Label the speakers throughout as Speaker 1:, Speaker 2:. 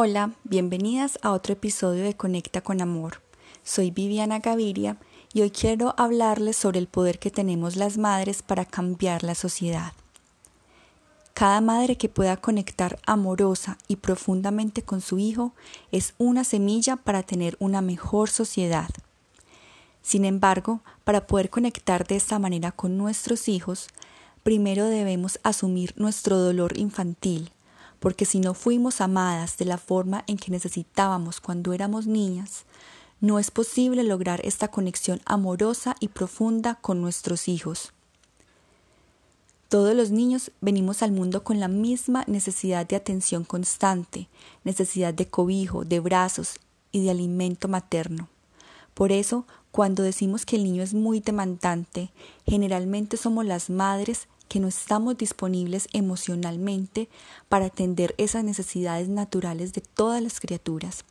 Speaker 1: Hola, bienvenidas a otro episodio de Conecta con Amor. Soy Viviana Gaviria y hoy quiero hablarles sobre el poder que tenemos las madres para cambiar la sociedad. Cada madre que pueda conectar amorosa y profundamente con su hijo es una semilla para tener una mejor sociedad. Sin embargo, para poder conectar de esta manera con nuestros hijos, primero debemos asumir nuestro dolor infantil, porque si no fuimos amadas de la forma en que necesitábamos cuando éramos niñas, no es posible lograr esta conexión amorosa y profunda con nuestros hijos. Todos los niños venimos al mundo con la misma necesidad de atención constante, necesidad de cobijo, de brazos y de alimento materno. Por eso, cuando decimos que el niño es muy demandante, generalmente somos las madres que no estamos disponibles emocionalmente para atender esas necesidades naturales de todas las criaturas.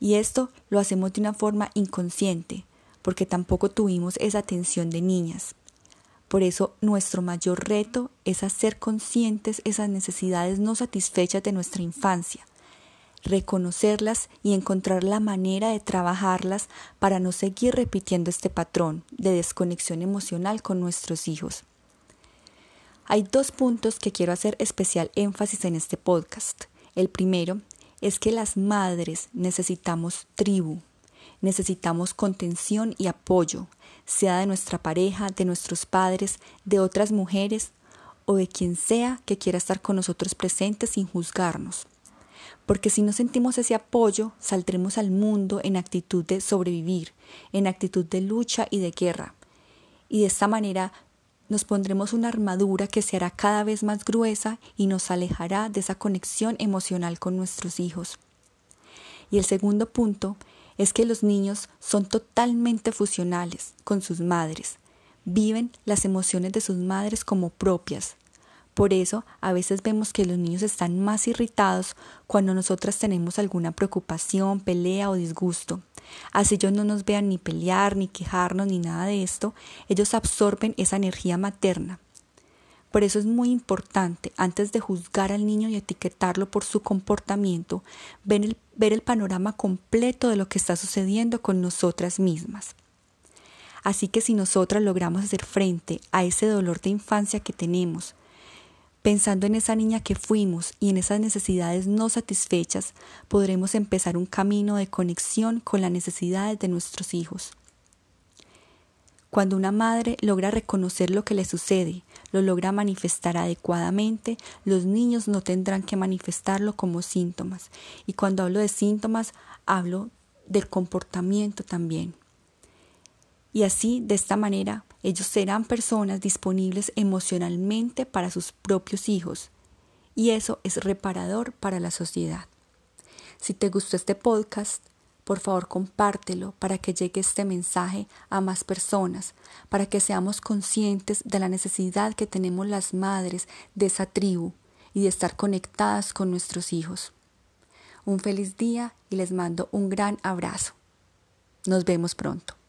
Speaker 1: Y esto lo hacemos de una forma inconsciente, porque tampoco tuvimos esa atención de niñas. Por eso nuestro mayor reto es hacer conscientes esas necesidades no satisfechas de nuestra infancia, reconocerlas y encontrar la manera de trabajarlas para no seguir repitiendo este patrón de desconexión emocional con nuestros hijos. Hay dos puntos que quiero hacer especial énfasis en este podcast. El primero es que las madres necesitamos tribu, necesitamos contención y apoyo, sea de nuestra pareja, de nuestros padres, de otras mujeres o de quien sea que quiera estar con nosotros presentes sin juzgarnos. Porque si no sentimos ese apoyo, saldremos al mundo en actitud de sobrevivir, en actitud de lucha y de guerra. Y de esta manera nos pondremos una armadura que se hará cada vez más gruesa y nos alejará de esa conexión emocional con nuestros hijos. Y el segundo punto es que los niños son totalmente fusionales con sus madres, viven las emociones de sus madres como propias. Por eso a veces vemos que los niños están más irritados cuando nosotras tenemos alguna preocupación, pelea o disgusto. Así ellos no nos vean ni pelear, ni quejarnos, ni nada de esto, ellos absorben esa energía materna. Por eso es muy importante, antes de juzgar al niño y etiquetarlo por su comportamiento, ver el, ver el panorama completo de lo que está sucediendo con nosotras mismas. Así que si nosotras logramos hacer frente a ese dolor de infancia que tenemos, Pensando en esa niña que fuimos y en esas necesidades no satisfechas, podremos empezar un camino de conexión con las necesidades de nuestros hijos. Cuando una madre logra reconocer lo que le sucede, lo logra manifestar adecuadamente, los niños no tendrán que manifestarlo como síntomas. Y cuando hablo de síntomas, hablo del comportamiento también. Y así, de esta manera, ellos serán personas disponibles emocionalmente para sus propios hijos. Y eso es reparador para la sociedad. Si te gustó este podcast, por favor compártelo para que llegue este mensaje a más personas, para que seamos conscientes de la necesidad que tenemos las madres de esa tribu y de estar conectadas con nuestros hijos. Un feliz día y les mando un gran abrazo. Nos vemos pronto.